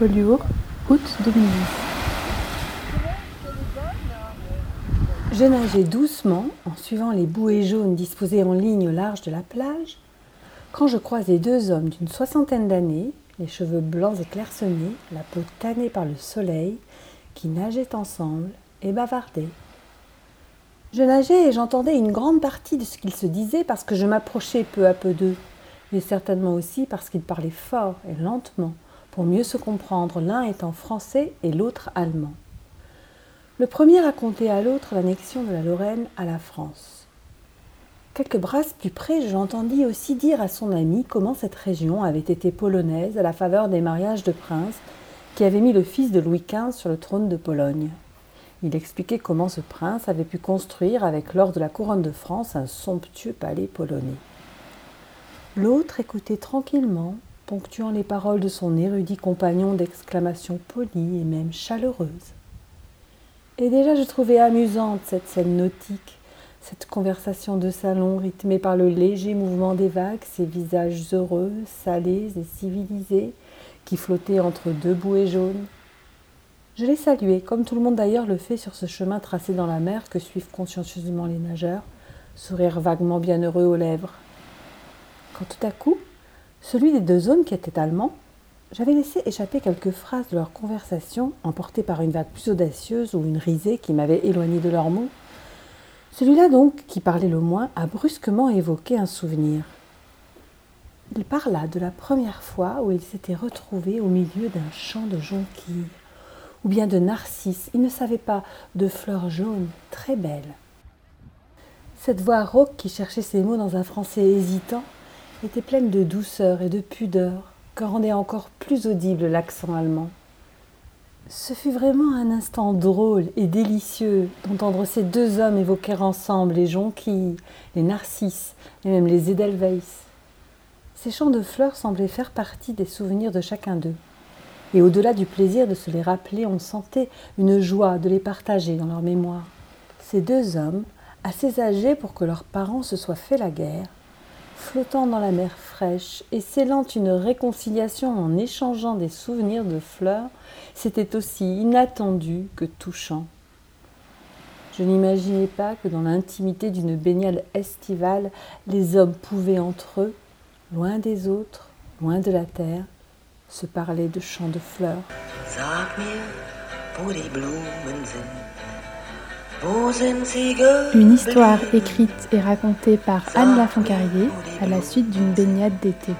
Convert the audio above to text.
Collioure, août 2010. Je nageais doucement en suivant les bouées jaunes disposées en ligne au large de la plage quand je croisai deux hommes d'une soixantaine d'années, les cheveux blancs et clairsemés, la peau tannée par le soleil, qui nageaient ensemble et bavardaient. Je nageais et j'entendais une grande partie de ce qu'ils se disaient parce que je m'approchais peu à peu d'eux, mais certainement aussi parce qu'ils parlaient fort et lentement pour mieux se comprendre, l'un étant français et l'autre allemand. Le premier racontait à l'autre l'annexion de la Lorraine à la France. Quelques brasses plus près, je l'entendis aussi dire à son ami comment cette région avait été polonaise à la faveur des mariages de princes qui avaient mis le fils de Louis XV sur le trône de Pologne. Il expliquait comment ce prince avait pu construire avec l'or de la couronne de France un somptueux palais polonais. L'autre écoutait tranquillement, ponctuant les paroles de son érudit compagnon d'exclamations polies et même chaleureuses. Et déjà je trouvais amusante cette scène nautique, cette conversation de salon rythmée par le léger mouvement des vagues, ces visages heureux, salés et civilisés, qui flottaient entre deux bouées jaunes, je les saluais, comme tout le monde d'ailleurs le fait sur ce chemin tracé dans la mer que suivent consciencieusement les nageurs, sourire vaguement bienheureux aux lèvres. Quand tout à coup, celui des deux hommes qui était allemand, j'avais laissé échapper quelques phrases de leur conversation, emportées par une vague plus audacieuse ou une risée qui m'avait éloigné de leurs mots. Celui-là donc, qui parlait le moins, a brusquement évoqué un souvenir. Il parla de la première fois où il s'était retrouvé au milieu d'un champ de jonquilles ou bien de narcisses, il ne savait pas, de fleurs jaunes très belles. Cette voix rauque qui cherchait ses mots dans un français hésitant était pleine de douceur et de pudeur que rendait encore plus audible l'accent allemand. Ce fut vraiment un instant drôle et délicieux d'entendre ces deux hommes évoquer ensemble les jonquilles, les narcisses et même les edelweiss. Ces champs de fleurs semblaient faire partie des souvenirs de chacun d'eux. Et au-delà du plaisir de se les rappeler, on sentait une joie de les partager dans leur mémoire. Ces deux hommes, assez âgés pour que leurs parents se soient fait la guerre, flottant dans la mer fraîche et scellant une réconciliation en échangeant des souvenirs de fleurs, c'était aussi inattendu que touchant. Je n'imaginais pas que dans l'intimité d'une baignade estivale, les hommes pouvaient entre eux, loin des autres, loin de la terre, se parler de champs de fleurs. Une histoire écrite et racontée par Anne Lafoncarrier à la suite d'une baignade d'été.